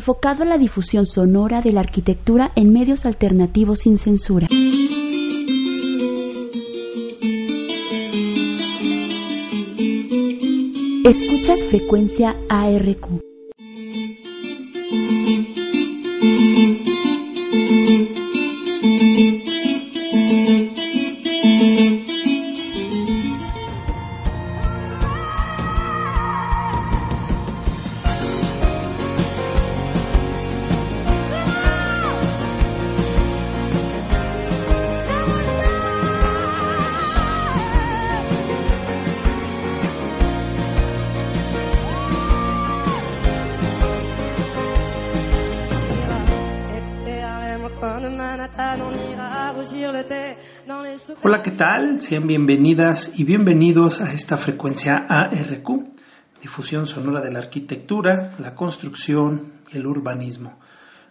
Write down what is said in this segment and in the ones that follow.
enfocado a la difusión sonora de la arquitectura en medios alternativos sin censura. Escuchas frecuencia ARQ. Hola, ¿qué tal? Sean bienvenidas y bienvenidos a esta frecuencia ARQ, difusión sonora de la arquitectura, la construcción y el urbanismo.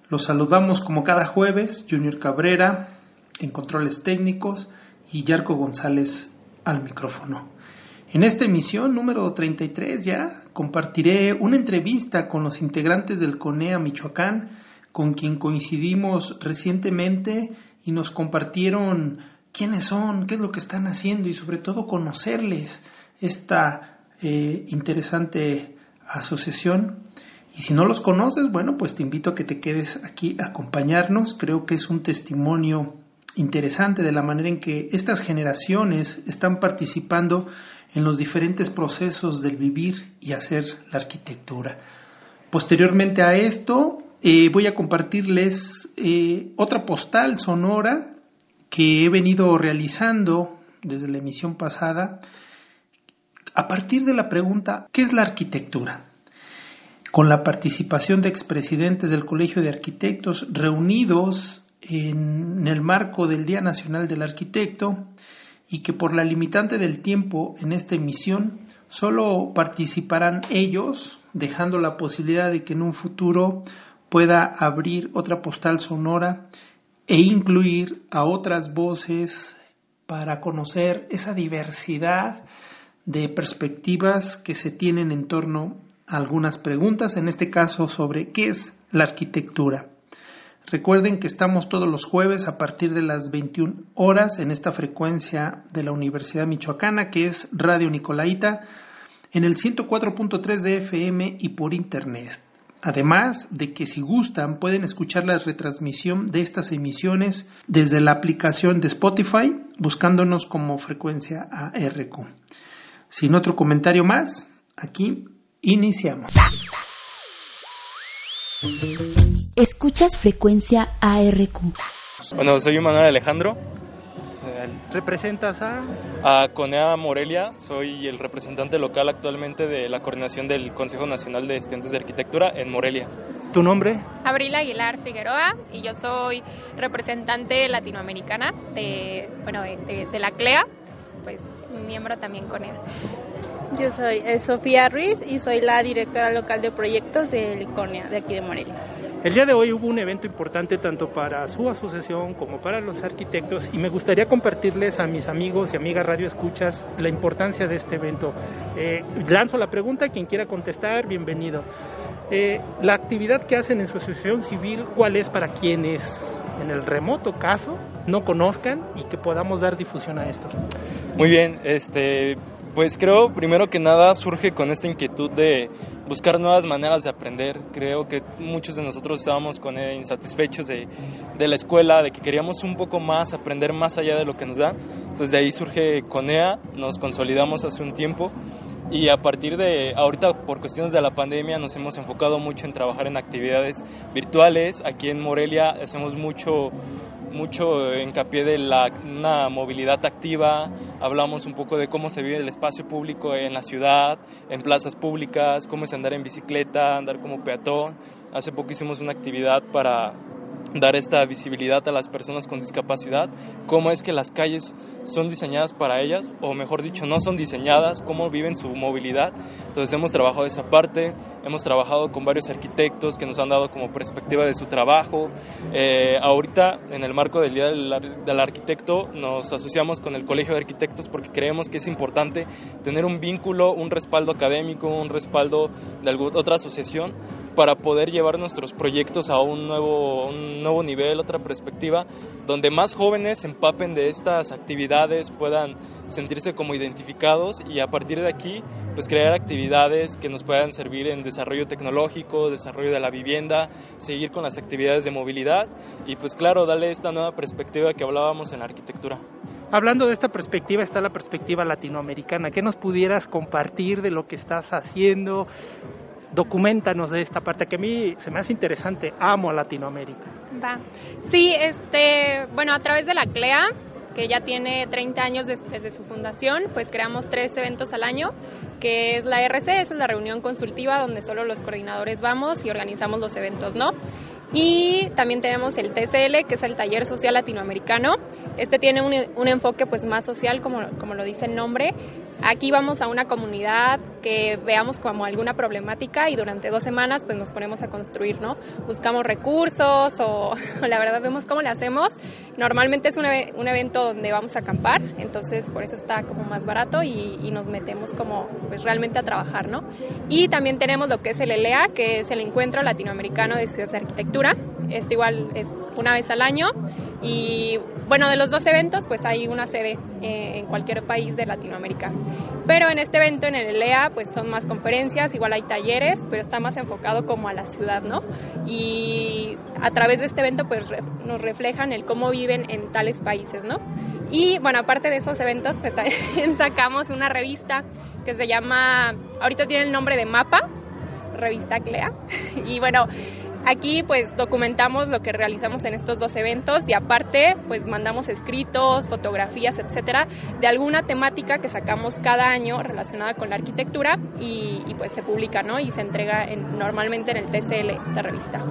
Los saludamos como cada jueves, Junior Cabrera en controles técnicos y Yarco González al micrófono. En esta emisión número 33 ya compartiré una entrevista con los integrantes del CONEA Michoacán, con quien coincidimos recientemente y nos compartieron quiénes son, qué es lo que están haciendo y sobre todo conocerles esta eh, interesante asociación. Y si no los conoces, bueno, pues te invito a que te quedes aquí a acompañarnos. Creo que es un testimonio interesante de la manera en que estas generaciones están participando en los diferentes procesos del vivir y hacer la arquitectura. Posteriormente a esto, eh, voy a compartirles eh, otra postal sonora que he venido realizando desde la emisión pasada a partir de la pregunta ¿qué es la arquitectura? Con la participación de expresidentes del Colegio de Arquitectos reunidos en el marco del Día Nacional del Arquitecto y que por la limitante del tiempo en esta emisión solo participarán ellos, dejando la posibilidad de que en un futuro pueda abrir otra postal sonora e incluir a otras voces para conocer esa diversidad de perspectivas que se tienen en torno a algunas preguntas, en este caso sobre qué es la arquitectura. Recuerden que estamos todos los jueves a partir de las 21 horas en esta frecuencia de la Universidad Michoacana, que es Radio Nicolaita, en el 104.3 de FM y por Internet. Además de que si gustan pueden escuchar la retransmisión de estas emisiones desde la aplicación de Spotify buscándonos como frecuencia ARQ. Sin otro comentario más, aquí iniciamos. Escuchas frecuencia ARQ. Bueno, soy Manuel Alejandro, ¿Representas a? A Conea Morelia, soy el representante local actualmente de la coordinación del Consejo Nacional de Estudiantes de Arquitectura en Morelia. ¿Tu nombre? Abril Aguilar Figueroa y yo soy representante latinoamericana de, bueno, de, de, la CLEA, pues miembro también con él. Yo soy eh, Sofía Ruiz y soy la directora local de proyectos del CONEA de aquí de Morelia. El día de hoy hubo un evento importante tanto para su asociación como para los arquitectos y me gustaría compartirles a mis amigos y amigas Radio Escuchas la importancia de este evento. Eh, lanzo la pregunta, quien quiera contestar, bienvenido. Eh, la actividad que hacen en su asociación civil, ¿cuál es para quienes en el remoto caso no conozcan y que podamos dar difusión a esto? Muy bien, este, pues creo primero que nada surge con esta inquietud de buscar nuevas maneras de aprender. Creo que muchos de nosotros estábamos con insatisfechos de, de, la escuela, de que queríamos un poco más, aprender más allá de lo que nos da. Entonces de ahí surge CONEA, nos consolidamos hace un tiempo y a partir de ahorita por cuestiones de la pandemia nos hemos enfocado mucho en trabajar en actividades virtuales. Aquí en Morelia hacemos mucho mucho hincapié de la, una movilidad activa, hablamos un poco de cómo se vive el espacio público en la ciudad, en plazas públicas, cómo es andar en bicicleta, andar como peatón. Hace poco hicimos una actividad para dar esta visibilidad a las personas con discapacidad, cómo es que las calles son diseñadas para ellas, o mejor dicho, no son diseñadas, cómo viven su movilidad. Entonces hemos trabajado esa parte, hemos trabajado con varios arquitectos que nos han dado como perspectiva de su trabajo. Eh, ahorita, en el marco del Día del, del Arquitecto, nos asociamos con el Colegio de Arquitectos porque creemos que es importante tener un vínculo, un respaldo académico, un respaldo de otra asociación para poder llevar nuestros proyectos a un nuevo, un nuevo nivel, otra perspectiva, donde más jóvenes se empapen de estas actividades, puedan sentirse como identificados y a partir de aquí pues crear actividades que nos puedan servir en desarrollo tecnológico, desarrollo de la vivienda, seguir con las actividades de movilidad y pues claro, darle esta nueva perspectiva que hablábamos en la arquitectura. Hablando de esta perspectiva está la perspectiva latinoamericana. ¿Qué nos pudieras compartir de lo que estás haciendo? Documéntanos de esta parte que a mí se me hace interesante. Amo a Latinoamérica. Va. Sí, este, bueno, a través de la CLEA, que ya tiene 30 años desde su fundación, pues creamos tres eventos al año, que es la RC, es la reunión consultiva donde solo los coordinadores vamos y organizamos los eventos, ¿no? Y también tenemos el TCL, que es el Taller Social Latinoamericano. Este tiene un, un, enfoque pues más social, como, como lo dice el nombre. Aquí vamos a una comunidad que veamos como alguna problemática y durante dos semanas pues nos ponemos a construir, ¿no? Buscamos recursos o, o la verdad vemos cómo le hacemos. Normalmente es un, evento donde vamos a acampar, entonces por eso está como más barato y, y nos metemos como pues realmente a trabajar, ¿no? Y también tenemos lo que es el ELEA, que es el Encuentro Latinoamericano de Ciudades de Arquitectura este igual es una vez al año. Y bueno, de los dos eventos, pues hay una sede eh, en cualquier país de Latinoamérica. Pero en este evento, en el ELEA, pues son más conferencias, igual hay talleres, pero está más enfocado como a la ciudad, ¿no? Y a través de este evento, pues re nos reflejan el cómo viven en tales países, ¿no? Y bueno, aparte de esos eventos, pues también sacamos una revista que se llama, ahorita tiene el nombre de Mapa, revista CLEA. Y bueno, Aquí pues documentamos lo que realizamos en estos dos eventos y aparte pues mandamos escritos, fotografías, etcétera, de alguna temática que sacamos cada año relacionada con la arquitectura y, pues se publica, ¿no? Y se entrega en, normalmente en el TCL esta revista.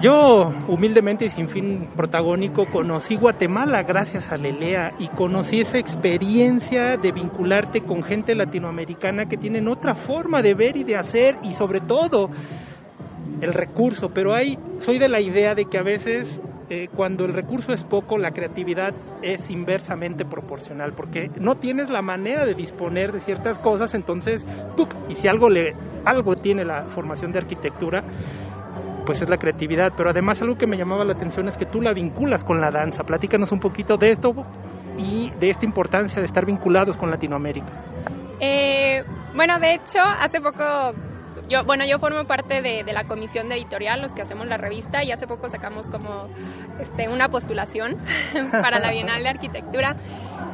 Yo, humildemente y sin fin protagónico, conocí Guatemala gracias a Lelea y conocí esa experiencia de vincularte con gente latinoamericana que tienen otra forma de ver y de hacer y sobre todo el recurso, pero hay, soy de la idea de que a veces eh, cuando el recurso es poco, la creatividad es inversamente proporcional, porque no tienes la manera de disponer de ciertas cosas, entonces, y si algo, le, algo tiene la formación de arquitectura, pues es la creatividad, pero además algo que me llamaba la atención es que tú la vinculas con la danza. Platícanos un poquito de esto y de esta importancia de estar vinculados con Latinoamérica. Eh, bueno, de hecho, hace poco yo, bueno, yo formo parte de, de, la comisión de editorial, los que hacemos la revista, y hace poco sacamos como este, una postulación para la Bienal de Arquitectura.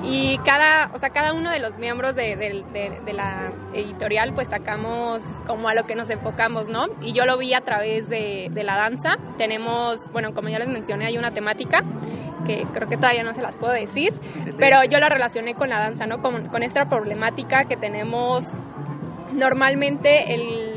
Y cada, o sea, cada uno de los miembros de, de, de, la editorial, pues sacamos como a lo que nos enfocamos, ¿no? Y yo lo vi a través de, la danza. Tenemos, bueno, como ya les mencioné, hay una temática que creo que todavía no se las puedo decir, pero yo la relacioné con la danza, ¿no? Con, con esta problemática que tenemos normalmente el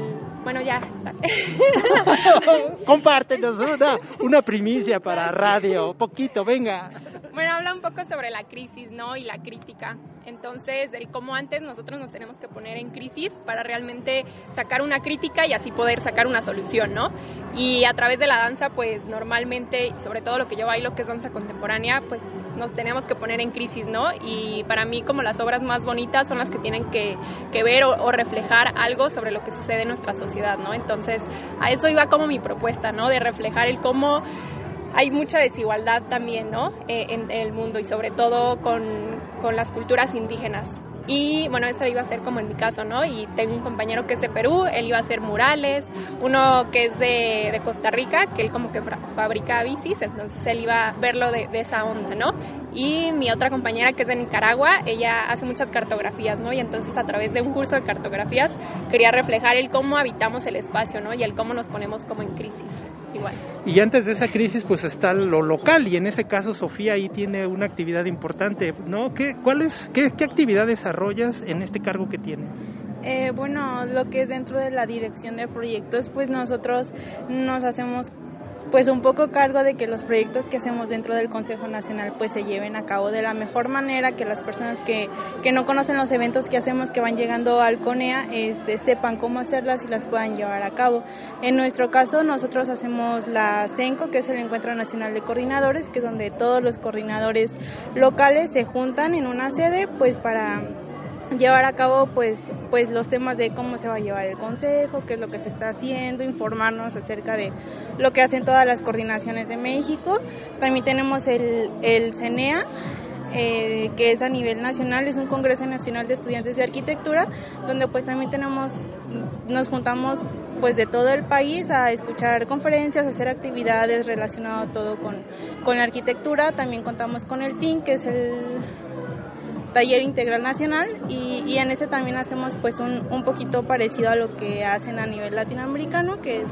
bueno, ya. Compártenos una, una primicia para radio, poquito, venga. Bueno, habla un poco sobre la crisis, ¿no? Y la crítica. Entonces, el cómo antes nosotros nos tenemos que poner en crisis para realmente sacar una crítica y así poder sacar una solución, ¿no? Y a través de la danza, pues normalmente, sobre todo lo que yo bailo, que es danza contemporánea, pues nos tenemos que poner en crisis, ¿no? Y para mí, como las obras más bonitas son las que tienen que, que ver o, reflejar algo sobre lo que sucede en nuestra sociedad, ¿no? Entonces, a eso iba como mi propuesta, ¿no? De reflejar el cómo hay mucha desigualdad también, ¿no? Eh, en, en, el mundo y sobre todo con, con, las culturas indígenas. Y bueno, eso iba a ser como en mi caso, ¿no? Y tengo un compañero que es de Perú, él iba a hacer murales, uno que es de, de Costa Rica, que él como que fabrica bicis, entonces él iba a verlo de, de, esa onda, ¿no? Y mi otra compañera que es de Nicaragua, ella hace muchas cartografías, ¿no? Y entonces a través de un curso de cartografías quería reflejar el cómo habitamos el espacio, ¿no? Y el cómo nos ponemos como en crisis. Igual. Y antes de esa crisis, pues está lo local, y en ese caso Sofía ahí tiene una actividad importante, ¿no? ¿Qué, cuál es, qué, qué actividad desarrollas en este cargo que tienes? Eh, bueno, lo que es dentro de la dirección de proyectos, pues nosotros nos hacemos pues un poco cargo de que los proyectos que hacemos dentro del Consejo Nacional pues se lleven a cabo de la mejor manera, que las personas que, que no conocen los eventos que hacemos que van llegando al CONEA este, sepan cómo hacerlas y las puedan llevar a cabo. En nuestro caso nosotros hacemos la CENCO, que es el Encuentro Nacional de Coordinadores, que es donde todos los coordinadores locales se juntan en una sede pues para llevar a cabo pues pues los temas de cómo se va a llevar el consejo, qué es lo que se está haciendo, informarnos acerca de lo que hacen todas las coordinaciones de México. También tenemos el, el CENEA, eh, que es a nivel nacional, es un Congreso Nacional de Estudiantes de Arquitectura, donde pues también tenemos, nos juntamos pues de todo el país a escuchar conferencias, hacer actividades relacionadas todo con, con la arquitectura. También contamos con el TIN, que es el taller integral nacional y, en ese también hacemos pues un, un, poquito parecido a lo que hacen a nivel latinoamericano que es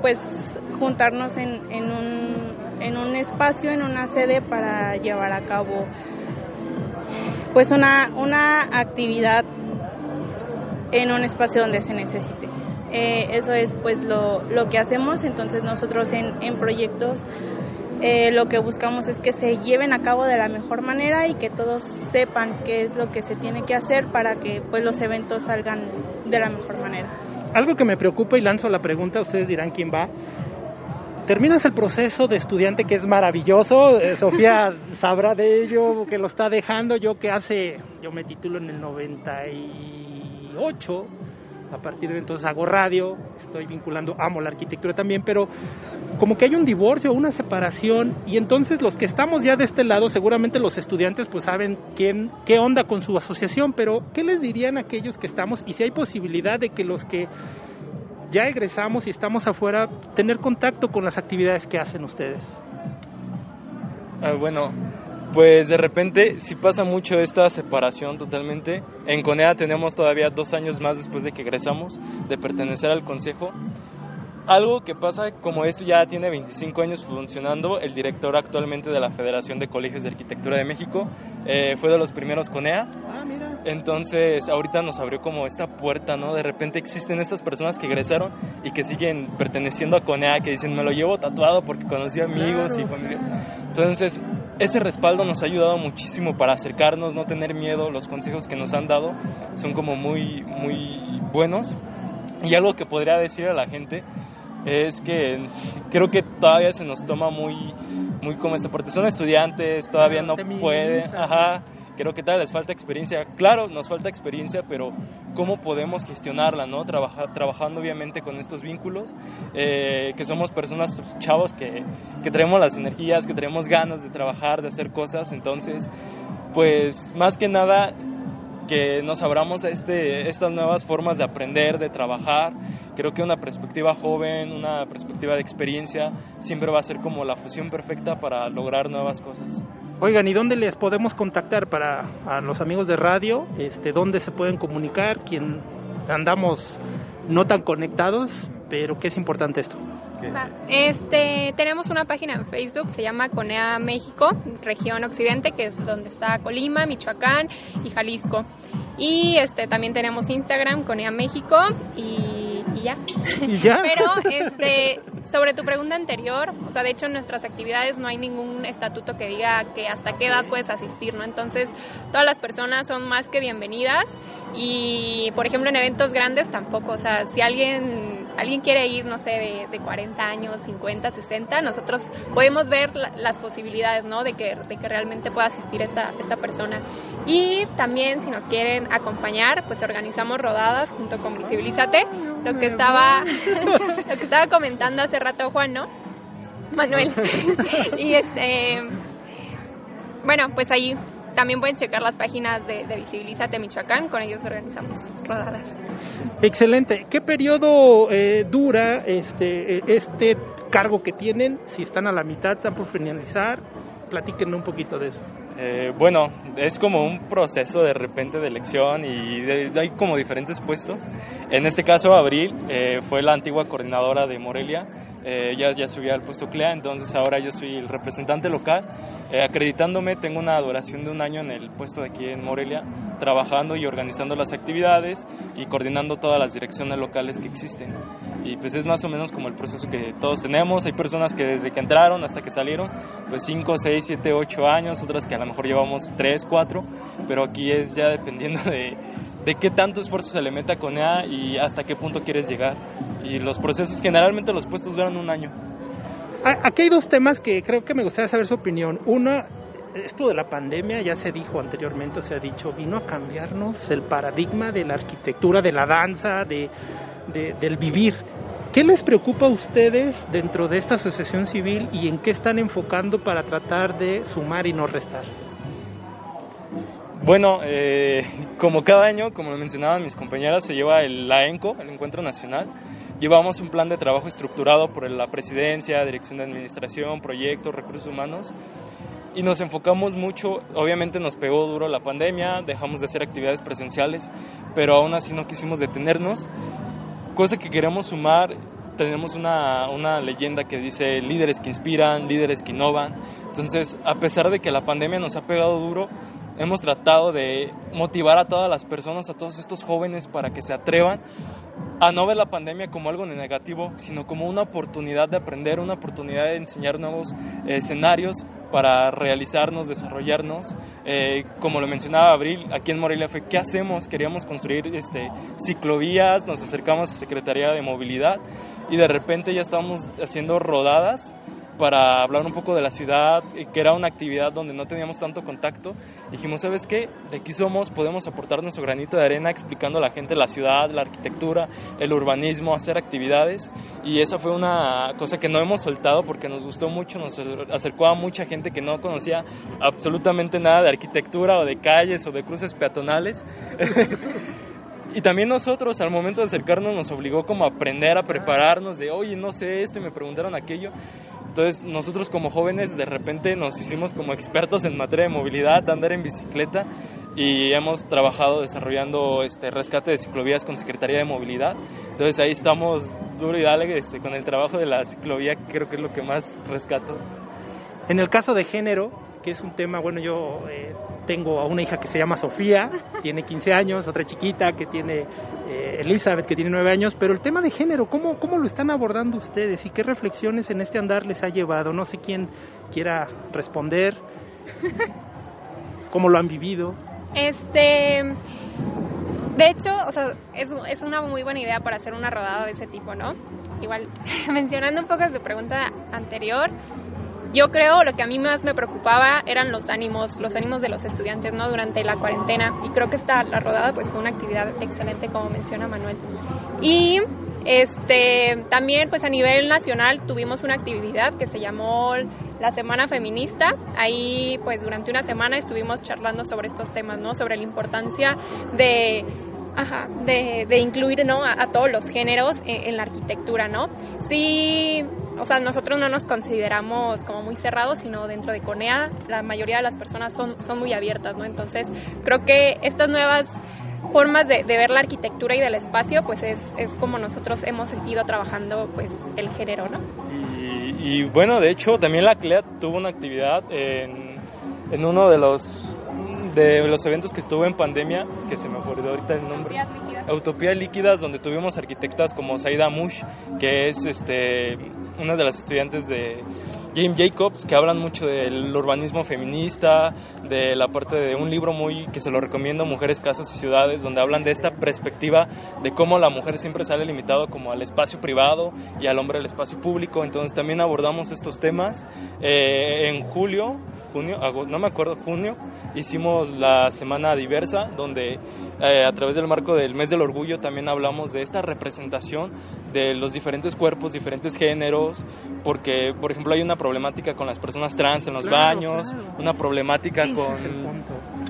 pues juntarnos en, en, un, en un espacio, en una sede para llevar a cabo pues una, una actividad en un espacio donde se necesite. Eh, eso es pues lo, lo, que hacemos, entonces nosotros en, en proyectos eh, lo que buscamos es que se lleven a cabo de la mejor manera y que todos sepan qué es lo que se tiene que hacer para que pues los eventos salgan de la mejor manera. Algo que me preocupa y lanzo la pregunta, ustedes dirán quién va. Terminas el proceso de estudiante que es maravilloso, eh, Sofía sabrá de ello, que lo está dejando, yo que hace, yo me titulo en el 98, a partir de entonces hago radio, estoy vinculando, amo la arquitectura también, pero como que hay un divorcio, una separación, y entonces los que estamos ya de este lado, seguramente los estudiantes pues saben quién, qué onda con su asociación, pero ¿qué les dirían aquellos que estamos y si hay posibilidad de que los que ya egresamos y estamos afuera, tener contacto con las actividades que hacen ustedes? Ah, bueno, pues de repente si pasa mucho esta separación totalmente. En CONEA tenemos todavía dos años más después de que egresamos de pertenecer al consejo. Algo que pasa, como esto ya tiene 25 años funcionando, el director actualmente de la Federación de Colegios de Arquitectura de México eh, fue de los primeros CONEA. Ah, mira. Entonces, ahorita nos abrió como esta puerta, ¿no? De repente existen estas personas que egresaron y que siguen perteneciendo a CONEA, que dicen, me lo llevo tatuado porque conocí amigos claro. y familia. Entonces, ese respaldo nos ha ayudado muchísimo para acercarnos, no tener miedo. Los consejos que nos han dado son como muy, muy buenos. Y algo que podría decir a la gente es que creo que todavía se nos toma muy, muy como este, porque son estudiantes, todavía no pueden, ajá, creo que todavía les falta experiencia. Claro, nos falta experiencia, pero ¿cómo podemos gestionarla, no? Trabaja, trabajando obviamente con estos vínculos, eh, que somos personas chavos que, que traemos las energías, que tenemos ganas de trabajar, de hacer cosas, entonces, pues más que nada que nos abramos a este, estas nuevas formas de aprender, de trabajar. Creo que una perspectiva joven, una perspectiva de experiencia, siempre va a ser como la fusión perfecta para lograr nuevas cosas. Oigan, ¿y dónde les podemos contactar para a los amigos de radio? Este, ¿Dónde se pueden comunicar? ¿Quién andamos no tan conectados? Pero ¿qué es importante esto? Este, tenemos una página en Facebook, se llama Conea México, región occidente, que es donde está Colima, Michoacán y Jalisco. Y este, también tenemos Instagram, Conea México, y, y ya. ¿Y ya? Pero este, sobre tu pregunta anterior, o sea, de hecho en nuestras actividades no hay ningún estatuto que diga que hasta qué edad puedes asistir, ¿no? Entonces, todas las personas son más que bienvenidas y, por ejemplo, en eventos grandes tampoco, o sea, si alguien alguien quiere ir, no sé, de, de 40 años, 50, 60, nosotros podemos ver la, las posibilidades, ¿no? De que, de que realmente pueda asistir esta, esta persona. Y también, si nos quieren acompañar, pues organizamos rodadas junto con Visibilízate, lo que estaba, lo que estaba comentando hace rato Juan, ¿no? Manuel. y este, bueno, pues ahí también pueden checar las páginas de, de Visibilízate Michoacán, con ellos organizamos rodadas. Excelente. ¿Qué periodo eh, dura este, este cargo que tienen? Si están a la mitad, están por finalizar, platíquenme un poquito de eso. Eh, bueno, es como un proceso de repente de elección y de, de, hay como diferentes puestos. En este caso, Abril eh, fue la antigua coordinadora de Morelia, eh, ya, ya subí al puesto CLEA, entonces ahora yo soy el representante local. Eh, acreditándome, tengo una duración de un año en el puesto de aquí en Morelia, trabajando y organizando las actividades y coordinando todas las direcciones locales que existen. y pues es más o menos como el proceso que todos tenemos. Hay personas que desde que entraron hasta que salieron, pues 5, 6, 7, 8 años, otras que a lo mejor llevamos 3, 4, pero aquí es ya dependiendo de, de qué tanto esfuerzo se le meta con ella y hasta qué punto quieres llegar. Y los procesos, generalmente los puestos duran un año. Aquí hay dos temas que creo que me gustaría saber su opinión. Uno, esto de la pandemia ya se dijo anteriormente, se ha dicho, vino a cambiarnos el paradigma de la arquitectura, de la danza, de, del vivir. ¿Qué les preocupa a ustedes dentro de esta asociación civil y en qué están enfocando para tratar de sumar y no restar? Bueno, eh, como cada año, como lo mencionaban mis compañeras, se lleva el, la el Encuentro Nacional. Llevamos un plan de trabajo estructurado por la Presidencia, Dirección de Administración, Proyectos, Recursos Humanos y nos enfocamos mucho, obviamente nos pegó duro la pandemia, dejamos de hacer actividades presenciales, pero aún así no quisimos detenernos. Cosa que queremos sumar, tenemos una, una leyenda que dice líderes que inspiran, líderes que innovan. Entonces, a pesar de que la pandemia nos ha pegado duro, hemos tratado de motivar a todas las personas, a todos estos jóvenes para que se atrevan a no ver la pandemia como algo negativo, sino como una oportunidad de aprender, una oportunidad de enseñar nuevos eh, escenarios para realizarnos, desarrollarnos. Eh, como lo mencionaba Abril, aquí en Morelia fue, ¿qué hacemos? Queríamos construir este, ciclovías, nos acercamos a Secretaría de Movilidad y de repente ya estábamos haciendo rodadas para hablar un poco de la ciudad, que era una actividad donde no teníamos tanto contacto. Dijimos, ¿sabes qué? De aquí somos, podemos aportar nuestro granito de arena explicando a la gente la ciudad, la arquitectura, el urbanismo, hacer actividades. Y esa fue una cosa que no hemos soltado porque nos gustó mucho, nos acercó a mucha gente que no conocía absolutamente nada de arquitectura o de calles o de cruces peatonales. Y también nosotros al momento de acercarnos nos obligó como a aprender a prepararnos de, oye, no sé esto y me preguntaron aquello. Entonces nosotros como jóvenes de repente nos hicimos como expertos en materia de movilidad, andar en bicicleta y hemos trabajado desarrollando este rescate de ciclovías con Secretaría de Movilidad. Entonces ahí estamos duro y dale este, con el trabajo de la ciclovía, creo que es lo que más rescato. En el caso de género, que es un tema, bueno, yo eh, tengo a una hija que se llama Sofía, tiene 15 años, otra chiquita que tiene eh, Elizabeth, que tiene 9 años, pero el tema de género, ¿cómo, ¿cómo lo están abordando ustedes y qué reflexiones en este andar les ha llevado? No sé quién quiera responder, cómo lo han vivido. Este, de hecho, o sea, es, es, una muy buena idea para hacer una rodada de ese tipo, ¿no? Igual, mencionando un poco tu pregunta anterior, yo creo lo que a mí más me preocupaba eran los ánimos, los ánimos de los estudiantes, ¿no? Durante la cuarentena y creo que esta la rodada pues fue una actividad excelente como menciona Manuel. Y este también pues a nivel nacional tuvimos una actividad que se llamó la Semana Feminista. Ahí pues durante una semana estuvimos charlando sobre estos temas, ¿no? Sobre la importancia de Ajá, de, de, incluir ¿no? a, todos los géneros en, en, la arquitectura, ¿no? Sí, o sea, nosotros no nos consideramos como muy cerrados, sino dentro de CONEA la mayoría de las personas son, son muy abiertas, ¿no? Entonces, creo que estas nuevas formas de, ver la arquitectura y del espacio, pues es, es, como nosotros hemos ido trabajando pues el género, ¿no? Y, bueno, de hecho, también la CLEA tuvo una actividad en, en uno de los de los eventos que estuvo en pandemia, que se me olvidó ahorita el nombre. Utopías líquidas. donde tuvimos arquitectas como Saida Mush, que es este una de las estudiantes de James Jacobs, que hablan mucho del urbanismo feminista, de la parte de un libro muy que se lo recomiendo, Mujeres, Casas y Ciudades, donde hablan de esta perspectiva de cómo la mujer siempre sale limitado como al espacio privado y al hombre al espacio público. Entonces también abordamos estos temas. Eh, en julio, junio, no me acuerdo, junio, hicimos la semana diversa, donde eh, a través del marco del mes del orgullo también hablamos de esta representación de los diferentes cuerpos, diferentes géneros, porque, por ejemplo, hay una problemática con las personas trans en los baños, una problemática con,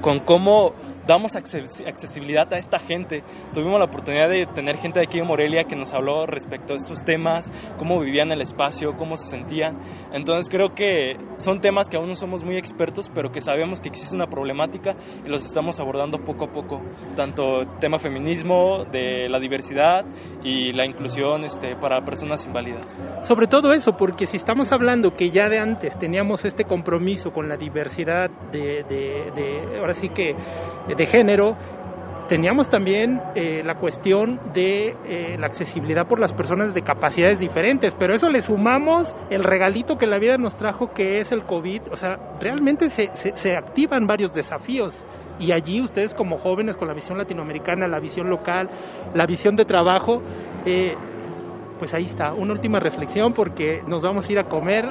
con cómo damos accesibilidad a esta gente. Tuvimos la oportunidad de tener gente de aquí de Morelia que nos habló respecto a estos temas, cómo vivían el espacio, cómo se sentían. Entonces creo que son temas que aún no somos muy expertos, pero que sabemos que existe una problemática y los estamos abordando poco a poco, tanto tema feminismo, de la diversidad y la inclusión este, para personas inválidas. Sobre todo eso, porque si estamos hablando que ya de antes teníamos este compromiso con la diversidad de, de ahora sí que de género, teníamos también eh, la cuestión de eh, la accesibilidad por las personas de capacidades diferentes, pero eso le sumamos el regalito que la vida nos trajo que es el COVID, o sea, realmente se, se, activan varios desafíos. Y allí ustedes como jóvenes con la visión latinoamericana, la visión local, la visión de trabajo, eh, pues ahí está, una última reflexión porque nos vamos a ir a comer.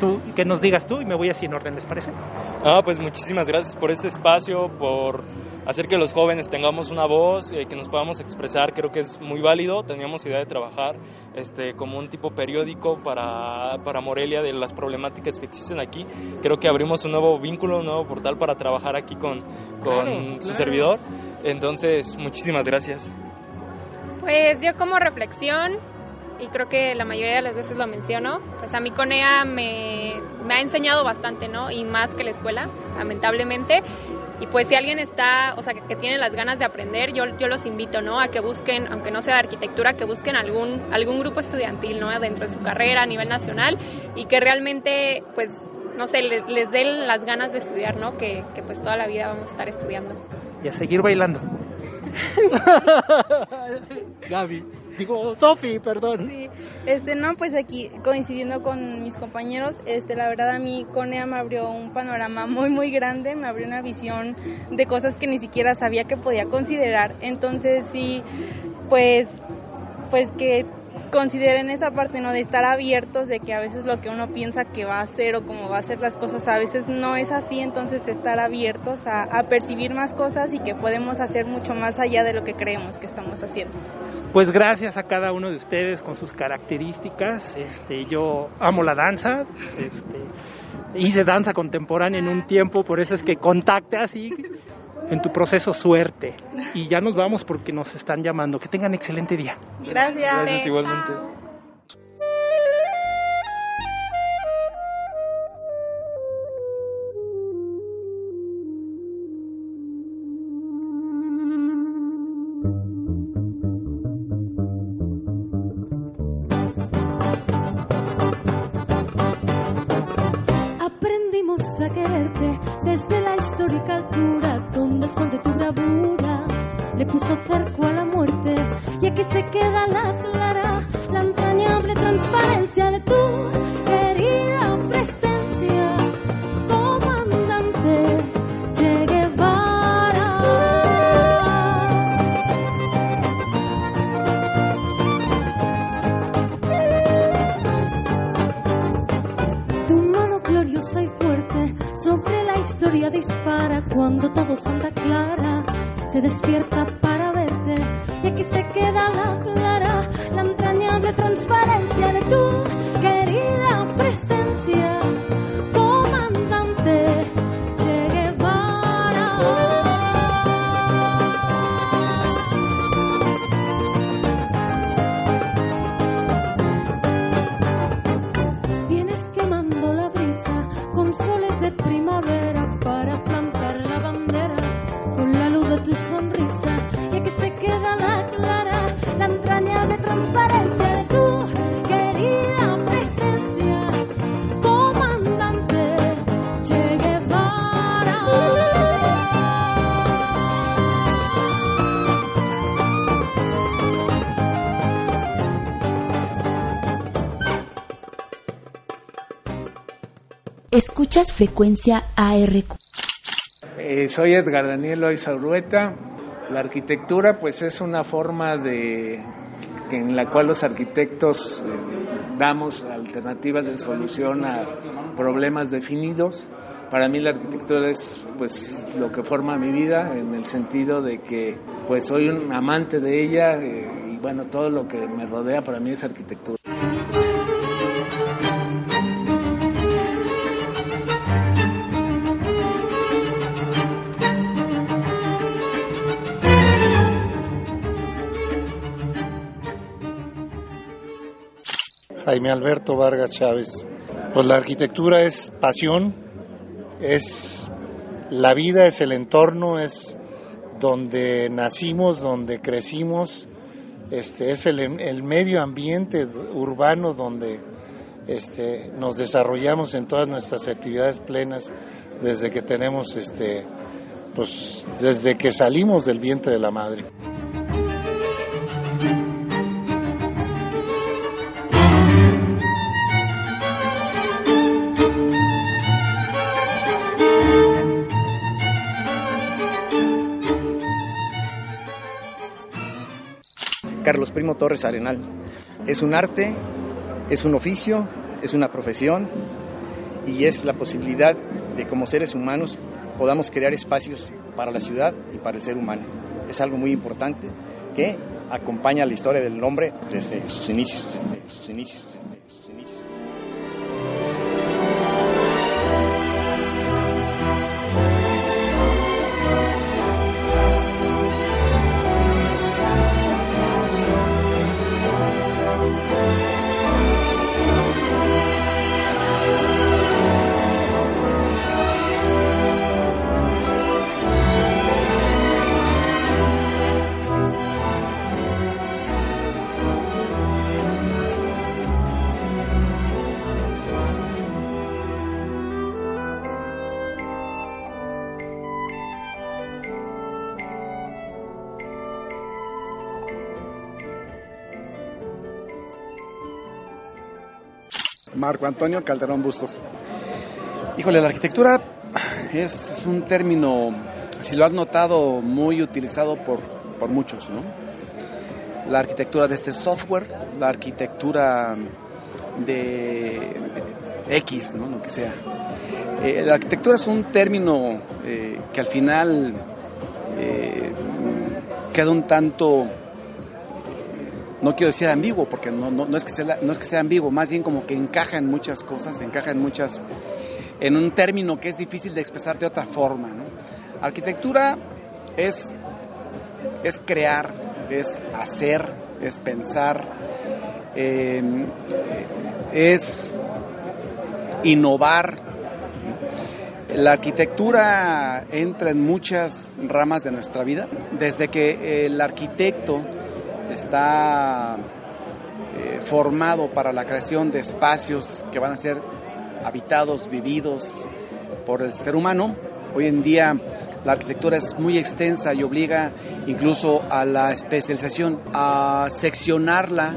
Tú, que nos digas tú y me voy así en orden, ¿les parece? Ah, pues muchísimas gracias por este espacio, por hacer que los jóvenes tengamos una voz, eh, que nos podamos expresar, creo que es muy válido. Teníamos idea de trabajar este, como un tipo periódico para, para Morelia de las problemáticas que existen aquí. Creo que abrimos un nuevo vínculo, un nuevo portal para trabajar aquí con, con su servidor. Entonces, muchísimas gracias. Pues yo como reflexión, y creo que la mayoría de las veces lo menciono, pues a mí CONEA me, me ha enseñado bastante, ¿no? Y más que la escuela, lamentablemente. Y pues si alguien está, o sea, que, tiene las ganas de aprender, yo, yo los invito, ¿no? A que busquen, aunque no sea de arquitectura, que busquen algún, algún grupo estudiantil, ¿no? Dentro de su carrera a nivel nacional y que realmente, pues, no sé, les, les den las ganas de estudiar, ¿no? Que, que pues toda la vida vamos a estar estudiando. Y a seguir bailando. Gaby. Digo, Sofi, perdón. Sí, este, no, pues aquí coincidiendo con mis compañeros, este, la verdad a mí Conea me abrió un panorama muy, muy grande, me abrió una visión de cosas que ni siquiera sabía que podía considerar. Entonces sí, pues, pues que consideren esa parte, ¿no? De estar abiertos, de que a veces lo que uno piensa que va a hacer o cómo va a ser las cosas, a veces no es así, entonces estar abiertos a percibir más cosas y que podemos hacer mucho más allá de lo que creemos que estamos haciendo. Pues gracias a cada uno de ustedes con sus características. Este, yo amo la danza, este, hice danza contemporánea en un tiempo, por eso es que contacte así en tu proceso suerte. Y ya nos vamos porque nos están llamando. Que tengan excelente día. Gracias. Gracias igualmente. altura, donde el sol de tu bravura le puso cerco a la muerte, y aquí se queda la. se despierta. Frecuencia ARQ. Eh, soy Edgar Daniel Urueta. La arquitectura pues es una forma de en la cual los arquitectos eh, damos alternativas de solución a problemas definidos. Para mí la arquitectura es pues lo que forma mi vida en el sentido de que pues soy un amante de ella eh, y bueno todo lo que me rodea para mí es arquitectura. Jaime Alberto Vargas Chávez. Pues la arquitectura es pasión, es la vida, es el entorno, es donde nacimos, donde crecimos, este, es el, medio ambiente urbano donde este, nos desarrollamos en todas nuestras actividades plenas desde que tenemos este, pues desde que salimos del vientre de la madre. Carlos Primo Torres Arenal. Es un arte, es un oficio, es una profesión y es la posibilidad de como seres humanos podamos crear espacios para la ciudad y para el ser humano. Es algo muy importante que acompaña la historia del hombre desde sus inicios, desde sus inicios. Marco Antonio Calderón Bustos. Híjole, la arquitectura es, un término, si lo has notado, muy utilizado por, por muchos, ¿no? La arquitectura de este software, la arquitectura de X, ¿no? Lo que sea. Eh, la arquitectura es un término eh, que al final eh, queda un tanto no quiero decir ambiguo, porque no, no, es que sea, no es que sea ambiguo, más bien como que encaja en muchas cosas, encaja en muchas, en un término que es difícil de expresar de otra forma. Arquitectura es, es crear, es hacer, es pensar, em, es innovar. La arquitectura entra en muchas ramas de nuestra vida, desde que el arquitecto está eh, formado para la creación de espacios que van a ser habitados, vividos por el ser humano. Hoy en día la arquitectura es muy extensa y obliga incluso a la especialización, a seccionarla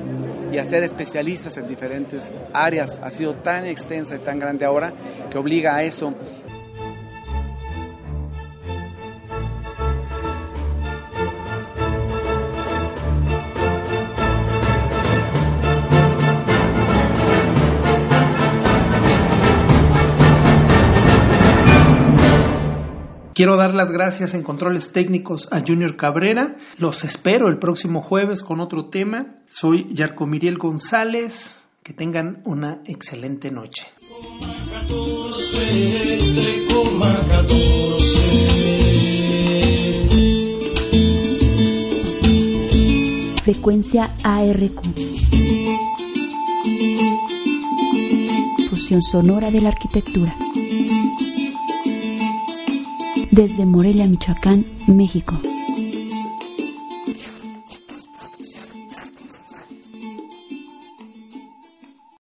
y a ser especialistas en diferentes áreas. Ha sido tan extensa y tan grande ahora que obliga a eso. Quiero dar las gracias en controles técnicos a Junior Cabrera. Los espero el próximo jueves con otro tema. Soy Yarco Miriel González. Que tengan una excelente noche. Frecuencia ARQ. Fusión sonora de la arquitectura desde Morelia, Michoacán, México.